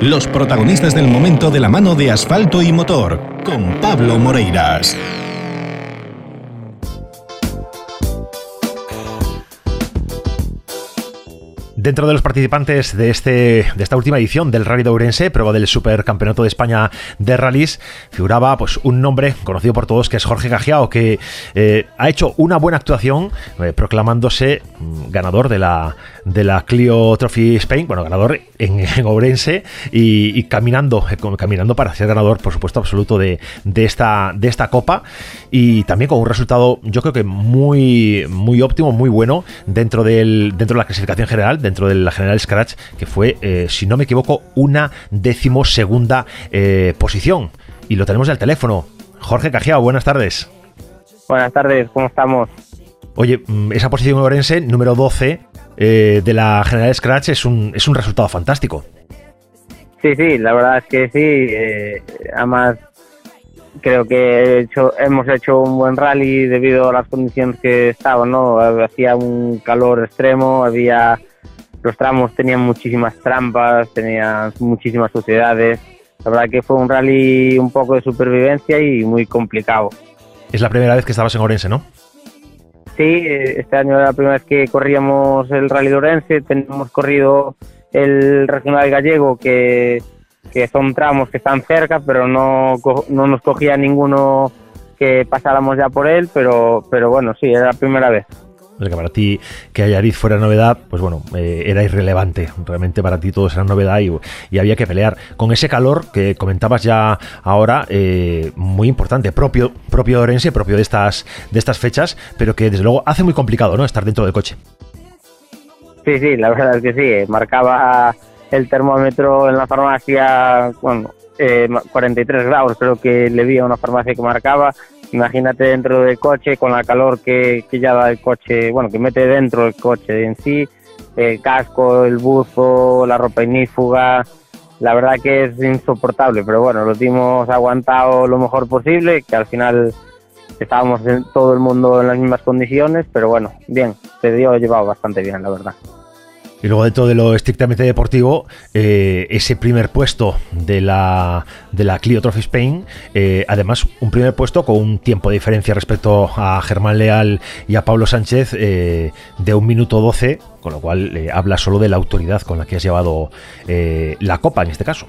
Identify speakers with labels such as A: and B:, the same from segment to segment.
A: Los protagonistas del momento de la mano de asfalto y motor, con Pablo Moreiras.
B: Dentro de los participantes de, este, de esta última edición del Rally de Ourense, prueba del Supercampeonato de España de Rallys, figuraba pues, un nombre conocido por todos que es Jorge Cajiao, que eh, ha hecho una buena actuación eh, proclamándose mm, ganador de la, de la Clio Trophy Spain, bueno, ganador en, Ourense y, caminando, eh, caminando para ser ganador, por supuesto, absoluto de, de, esta, de esta copa y también con un resultado, yo creo que muy, muy óptimo, muy bueno dentro, del, dentro de la clasificación general, dentro dentro de la General Scratch, que fue, eh, si no me equivoco, una decimosegunda eh, posición. Y lo tenemos al teléfono. Jorge Cajiao, buenas tardes.
C: Buenas tardes, ¿cómo estamos?
B: Oye, mm, esa posición orense, número 12 eh, de la General Scratch, es un, es un resultado fantástico.
C: Sí, sí, la verdad es que sí. además, creo que hecho, hemos hecho un buen rally debido a las condiciones que estaban, ¿no? Hacía un calor extremo, había los tramos tenían muchísimas trampas, tenían muchísimas suciedades. La verdad que fue un rally un poco de supervivencia y muy complicado.
B: Es la primera vez que estabas en Orense, ¿no?
C: Sí, este año era la primera vez que corríamos el rally de Orense. Tenemos corrido el regional gallego, que, que son tramos que están cerca, pero no, no nos cogía ninguno que pasáramos ya por él, pero, pero bueno, sí, era la primera vez
B: que para ti que Ayariz fuera novedad, pues bueno, eh, era irrelevante. Realmente para ti todo era novedad y, había que pelear. Con ese calor que comentabas ya ahora, eh, muy importante, propio, propio de Orense, propio de estas, de estas fechas, pero que desde luego hace muy complicado, ¿no? Estar dentro del coche.
C: Sí, sí, la verdad es que sí. Marcaba el termómetro en la farmacia, bueno, 43 eh, grados, creo que le vi a una farmacia que marcaba Imagínate dentro del coche con la calor que, ya da el coche, bueno, que mete dentro el coche en sí, el casco, el buzo, la ropa inífuga. La verdad que es insoportable, pero bueno, lo hemos aguantado lo mejor posible, que al final estábamos todo el mundo en las mismas condiciones, pero bueno, bien, se dio llevado bastante bien, la verdad.
B: Y luego dentro de lo estrictamente deportivo, eh, ese primer puesto de la, de la Clio Trophy Spain, eh, además un primer puesto con un tiempo de diferencia respecto a Germán Leal y a Pablo Sánchez eh, de un minuto 12, con lo cual habla solo de la autoridad con la que has llevado la copa en este caso.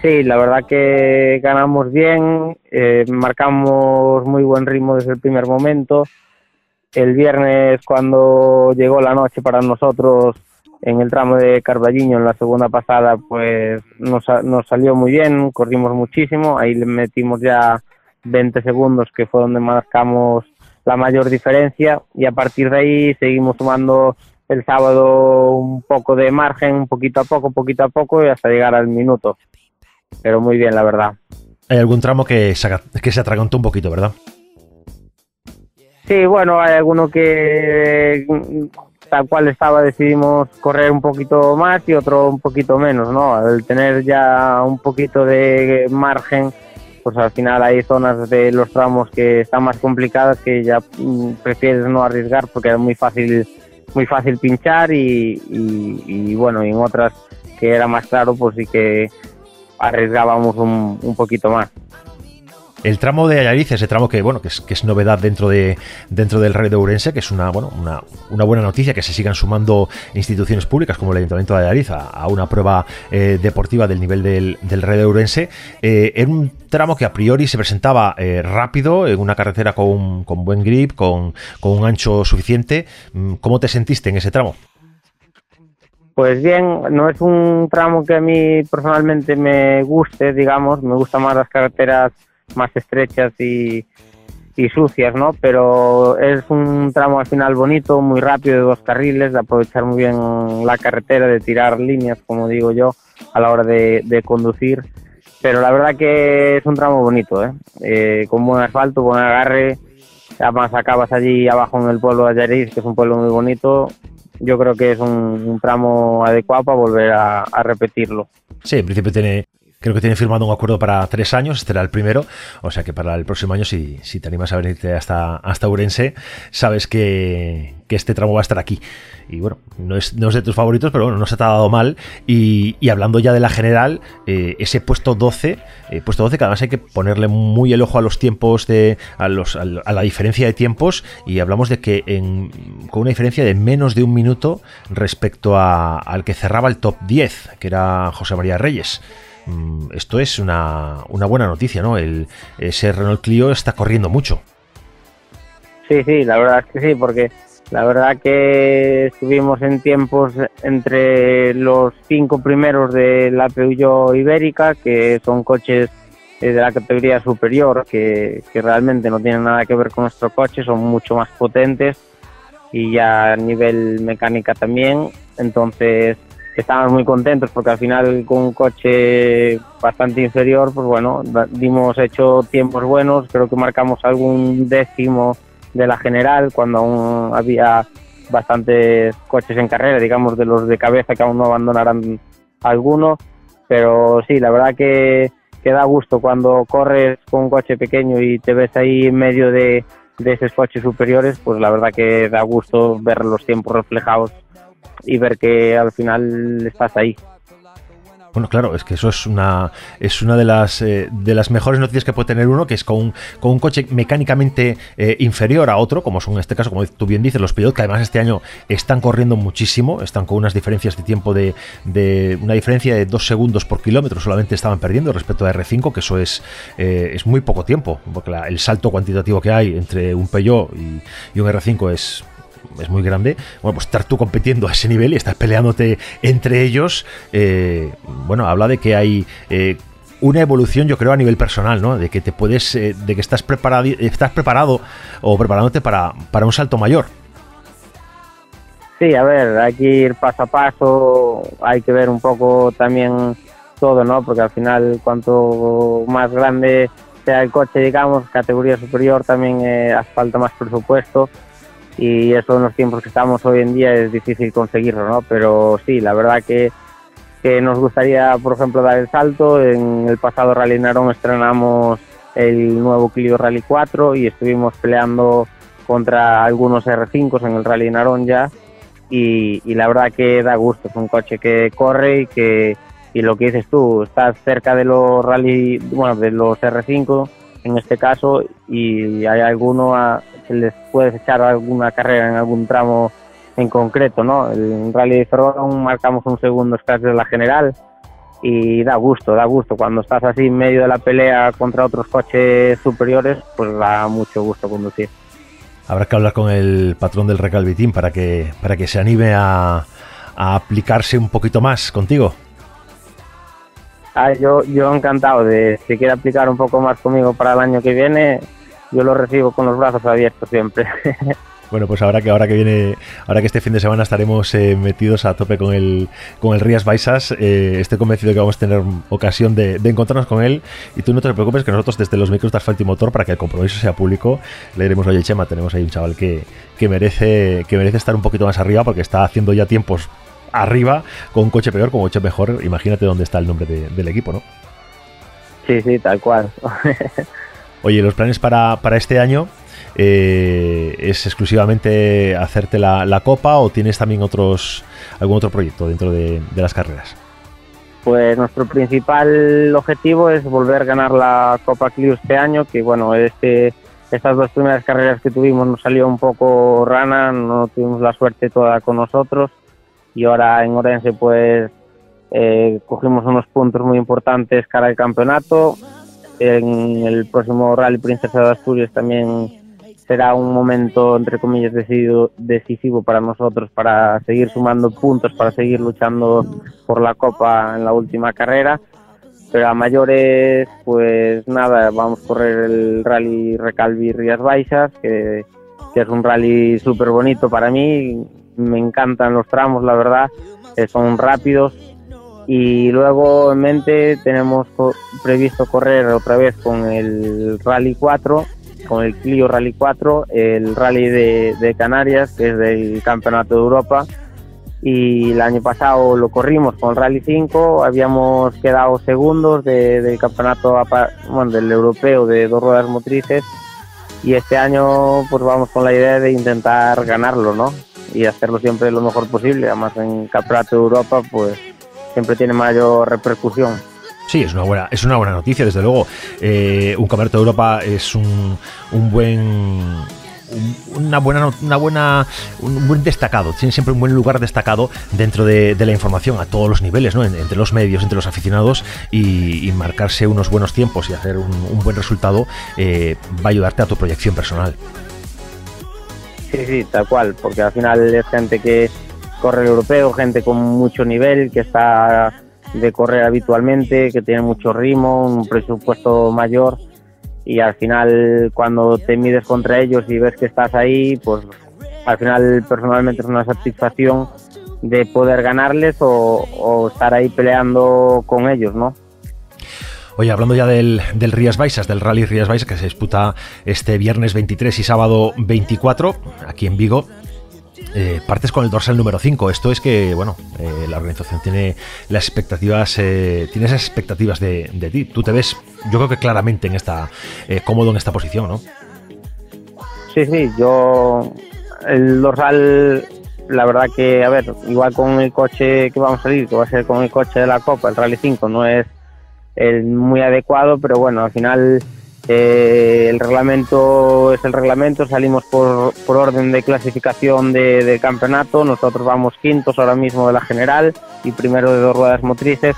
C: Sí, la verdad que ganamos bien, marcamos muy buen ritmo desde el primer momento el viernes cuando llegó la noche para nosotros en el tramo de Carballiño en la segunda pasada pues nos, nos salió muy bien, corrimos muchísimo, ahí le metimos ya 20 segundos que fue donde marcamos la mayor diferencia y a partir de ahí seguimos sumando el sábado un poco de margen, un poquito a poco, poquito a poco y hasta llegar al minuto. Pero muy bien, la verdad.
B: Hay algún tramo que se, que se atragantó un poquito, ¿verdad?
C: Sí, bueno, hay alguno que tal cual estaba decidimos correr un poquito más y otro un poquito menos, ¿no? Al tener ya un poquito de margen, pues al final hay zonas de los tramos que están más complicadas que ya mm, prefieres no arriesgar porque es muy fácil muy fácil pinchar y, y, bueno, y en otras que era más claro, pues sí que arriesgábamos un, un poquito más.
B: El tramo de Ayariz, ese tramo que bueno que es, novedad dentro de dentro del Rally de Ourense, que es una bueno una, una buena noticia que se sigan sumando instituciones públicas como el Ayuntamiento de Ayariz a, una prueba eh, deportiva del nivel del, del Rally de Ourense. Eh, un tramo que a priori se presentaba eh, rápido, en una carretera con, con buen grip, con, con un ancho suficiente. Mm, ¿Cómo te sentiste en ese tramo?
C: Pues bien, no es un tramo que a mí personalmente me guste, digamos, me gustan más las carreteras más estrechas y, sucias, ¿no? Pero es un tramo al final bonito, muy rápido, de dos carriles, de aprovechar muy bien la carretera, de tirar líneas, como digo yo, a la hora de, conducir. Pero la verdad que es un tramo bonito, ¿eh? ¿eh? con buen asfalto, buen agarre. Además acabas allí abajo en el pueblo de Ayariz, que es un pueblo muy bonito. Yo creo que es un, tramo adecuado para volver a, a repetirlo.
B: Sí, en principio tiene creo que tiene firmado un acuerdo para tres años, este era el primero, o sea que para el próximo año, si, si te animas a venirte hasta, hasta Urense, sabes que, que este tramo va a estar aquí. Y bueno, no es, no es de tus favoritos, pero bueno, no se te ha dado mal. Y, y hablando ya de la general, eh, ese puesto 12, eh, puesto 12, que además hay que ponerle muy el ojo a los tiempos, de, a, los, a, la diferencia de tiempos. Y hablamos de que en, con una diferencia de menos de un minuto respecto a, al que cerraba el top 10, que era José María Reyes esto es una, una, buena noticia, ¿no? El, ese Renault Clio está corriendo mucho.
C: Sí, sí, la verdad es que sí, porque la verdad que estuvimos en tiempos entre los cinco primeros de la Peugeot Ibérica, que son coches de la categoría superior, que, realmente no tienen nada que ver con nuestro coche, son mucho más potentes y ya a nivel mecánica también. Entonces estamos muy contentos porque al final con un coche bastante inferior, pues bueno, dimos hecho tiempos buenos, creo que marcamos algún décimo de la general, cuando aún había bastantes coches en carrera, digamos, de los de cabeza que aún no abandonarán alguno. Pero sí, la verdad que, que da gusto cuando corres con un coche pequeño y te ves ahí en medio de, de esos coches superiores, pues la verdad que da gusto ver los tiempos reflejados y ver que al final estás ahí.
B: Bueno, claro, es que eso es una es una de las eh, de las mejores noticias que puede tener uno, que es con, con un coche mecánicamente eh, inferior a otro, como son en este caso, como tú bien dices, los pilotos que además este año están corriendo muchísimo, están con unas diferencias de tiempo de, de una diferencia de dos segundos por kilómetro, solamente estaban perdiendo respecto a R5, que eso es, eh, es muy poco tiempo, porque el salto cuantitativo que hay entre un Peugeot y un R5 es es muy grande, bueno, pues estar tú compitiendo a ese nivel y estás peleándote entre ellos, eh, bueno, habla de que hay... Eh, una evolución, yo creo, a nivel personal, ¿no? De que te puedes, eh, de que estás preparado, estás preparado o preparándote para, para un salto mayor.
C: Sí, a ver, hay que ir paso a paso, hay que ver un poco también todo, ¿no? Porque al final, cuanto más grande sea el coche, digamos, categoría superior, también eh, hace falta más presupuesto y eso en los tiempos que estamos hoy en día es difícil conseguirlo, ¿no? Pero sí, la verdad que, que nos gustaría, por ejemplo, dar el salto. En el pasado Rally Narón estrenamos el nuevo Clio Rally 4 y estuvimos peleando contra algunos R5 en el Rally Narón ya y, y, la verdad que da gusto, es un coche que corre y que y lo que dices tú, estás cerca de los Rally, bueno, de los R5 en este caso y hay alguno a, que les puedes echar alguna carrera en algún tramo en concreto, ¿no? El Rally de Ferrol marcamos un segundo escaso de la general y da gusto, da gusto. Cuando estás así en medio de la pelea contra otros coches superiores, pues da mucho gusto conducir.
B: Habrá que hablar con el patrón del Recalvitín para que, para que se anime a, a aplicarse un poquito más contigo.
C: Ah, yo, yo encantado de si quiere aplicar un poco más conmigo para el año que viene, yo lo recibo con los brazos abiertos siempre.
B: Bueno, pues ahora que ahora que viene, ahora que este fin de semana estaremos eh, metidos a tope con el con el Rías Baisas, eh, estoy convencido que vamos a tener ocasión de, encontrarnos con él. Y tú no te preocupes que nosotros desde los micros de asfalto y motor, para que el compromiso sea público, le diremos, oye Chema, tenemos ahí un chaval que, que merece, que merece estar un poquito más arriba porque está haciendo ya tiempos arriba con un coche peor, con un coche mejor. Imagínate dónde está el nombre del equipo, ¿no?
C: Sí, sí, tal cual.
B: Oye, los planes para, para este año, eh, ¿es exclusivamente hacerte la, la, copa o tienes también otros algún otro proyecto dentro de, de, las carreras?
C: Pues nuestro principal objetivo es volver a ganar la Copa Clio este año, que bueno, este, estas dos primeras carreras que tuvimos nos salió un poco rana, no tuvimos la suerte toda con nosotros y ahora en Orense pues eh, cogimos unos puntos muy importantes cara al campeonato en el próximo Rally Princesa de Asturias también será un momento, entre comillas, decidido, decisivo para nosotros para seguir sumando puntos, para seguir luchando por la Copa en la última carrera. Pero a mayores, pues nada, vamos a correr el Rally Recalvi Rías Baixas, que, que es un rally súper bonito para mí. Me encantan los tramos, la verdad, son rápidos, y luego en mente tenemos previsto correr otra vez con el Rally 4, con el Clio Rally 4, el Rally de, Canarias, que es del Campeonato de Europa, y el año pasado lo corrimos con Rally 5, habíamos quedado segundos del campeonato del europeo de dos ruedas motrices. Y este año pues vamos con la idea de intentar ganarlo, ¿no? Y hacerlo siempre lo mejor posible, además en campeonato de Europa pues siempre tiene mayor repercusión.
B: Sí, es una buena, es una buena noticia, desde luego. Eh, un campeonato de Europa es un, un buen una buena, una buena, un buen destacado, tiene siempre un buen lugar destacado dentro de, la información a todos los niveles, ¿no? entre los medios, entre los aficionados y, marcarse unos buenos tiempos y hacer un, buen resultado eh, va a ayudarte a tu proyección personal.
C: Sí, sí, tal cual, porque al final es gente que corre el europeo, gente con mucho nivel, que está de correr habitualmente, que tiene mucho ritmo, un presupuesto mayor y al final cuando te mides contra ellos y ves que estás ahí, pues al final personalmente es una satisfacción de poder ganarles o, estar ahí peleando con ellos, ¿no?
B: Oye, hablando ya del, Rías Baixas, del Rally Rías Baixas, que se disputa este viernes 23 y sábado 24, aquí en Vigo, eh, partes con el dorsal número 5. Esto es que, bueno, eh, la organización tiene las expectativas, eh, tiene esas expectativas de, ti. Tú te ves, yo creo que claramente en esta, cómodo en esta posición, ¿no?
C: Sí, sí, yo el dorsal, la verdad que, a ver, igual con el coche que vamos a salir, que va a ser con el coche de la Copa, el Rally 5, no es el muy adecuado, pero bueno, al final eh, el reglamento es el reglamento, salimos por, por orden de clasificación de, campeonato, nosotros vamos quintos ahora mismo de la general y primero de dos ruedas motrices,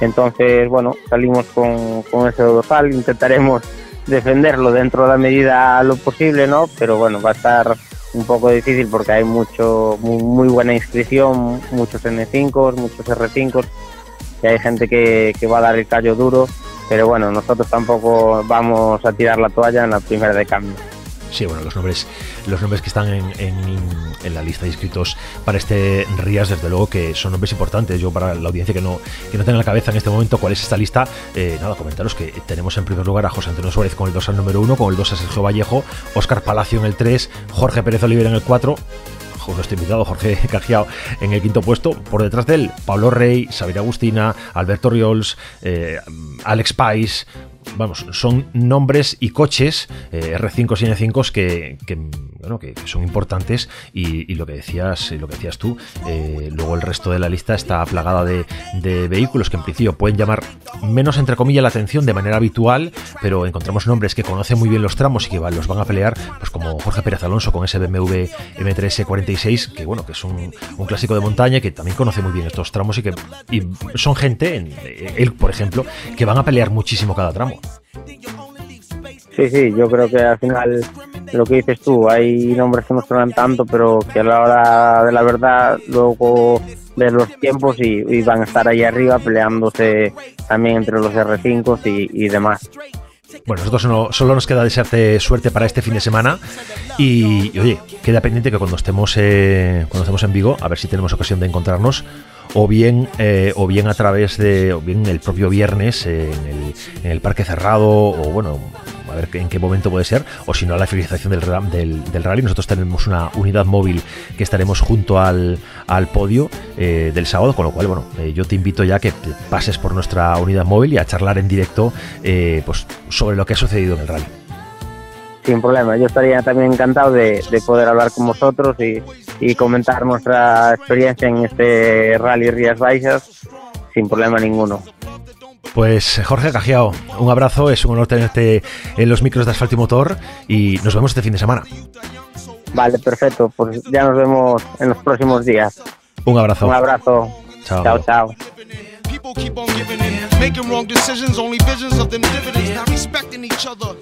C: entonces bueno, salimos con, ese dorsal, intentaremos defenderlo dentro de la medida lo posible, ¿no? Pero bueno, va a estar un poco difícil porque hay mucho muy, buena inscripción, muchos N5, muchos R5 y hay gente que, que va a dar el callo duro pero bueno, nosotros tampoco vamos a tirar la toalla en la primera de cambio.
B: Sí, bueno, los nombres, los nombres que están en, la lista de inscritos para este RIAS, desde luego que son nombres importantes. Yo, para la audiencia que no, que no tenga en la cabeza en este momento cuál es esta lista, eh, nada, comentaros que tenemos en primer lugar a José Antonio Suárez con el 2 al número 1, con el 2 a Sergio Vallejo, Óscar Palacio en el 3, Jorge Pérez Oliver en el 4, nuestro invitado Jorge Cajiao en el quinto puesto. Por detrás de él, Pablo Rey, Xavier Agustina, Alberto Riols, eh, Alex Pais, vamos, son nombres y coches eh, R5 y N5 que, que, bueno, que, son importantes y, lo que decías, lo que decías tú, eh, luego el resto de la lista está plagada de, vehículos que en principio pueden llamar menos entre comillas la atención de manera habitual, pero encontramos nombres que conocen muy bien los tramos y que los van a pelear, pues como Jorge Pérez Alonso con ese BMW M3 46, que bueno, que es un, clásico de montaña que también conoce muy bien estos tramos y que son gente, él por ejemplo, que van a pelear muchísimo cada tramo.
C: Sí, sí, yo creo que al final lo que dices tú, hay nombres que no suenan tanto, pero que a la hora de la verdad luego de los tiempos y, van a estar ahí arriba peleándose también entre los R5 y, demás.
B: Bueno, nosotros solo, nos queda desearte suerte para este fin de semana y, oye, queda pendiente que cuando estemos, eh, cuando estemos en Vigo, a ver si tenemos ocasión de encontrarnos, o bien, eh, o bien a través de, o bien el propio viernes en, el, en el parque cerrado, o bueno, a ver en qué momento puede ser, o si no, a la finalización del, del, del, rally. Nosotros tenemos una unidad móvil que estaremos junto al, al podio eh, del sábado, con lo cual, bueno, eh, yo te invito ya que pases por nuestra unidad móvil y a charlar en directo pues, sobre lo que ha sucedido en el rally
C: sin problema. Yo estaría también encantado de, poder hablar con vosotros y, y, comentar nuestra experiencia en este Rally Rías Baixas sin problema ninguno.
B: Pues Jorge Cajiao, un abrazo, es un honor tenerte en los micros de asfalto y motor y nos vemos este fin de semana.
C: Vale, perfecto, pues ya nos vemos en los próximos días.
B: Un abrazo.
C: Un abrazo.
B: Chao,
C: chao. chao.
D: making wrong decisions, only visions of them dividends, not respecting each other.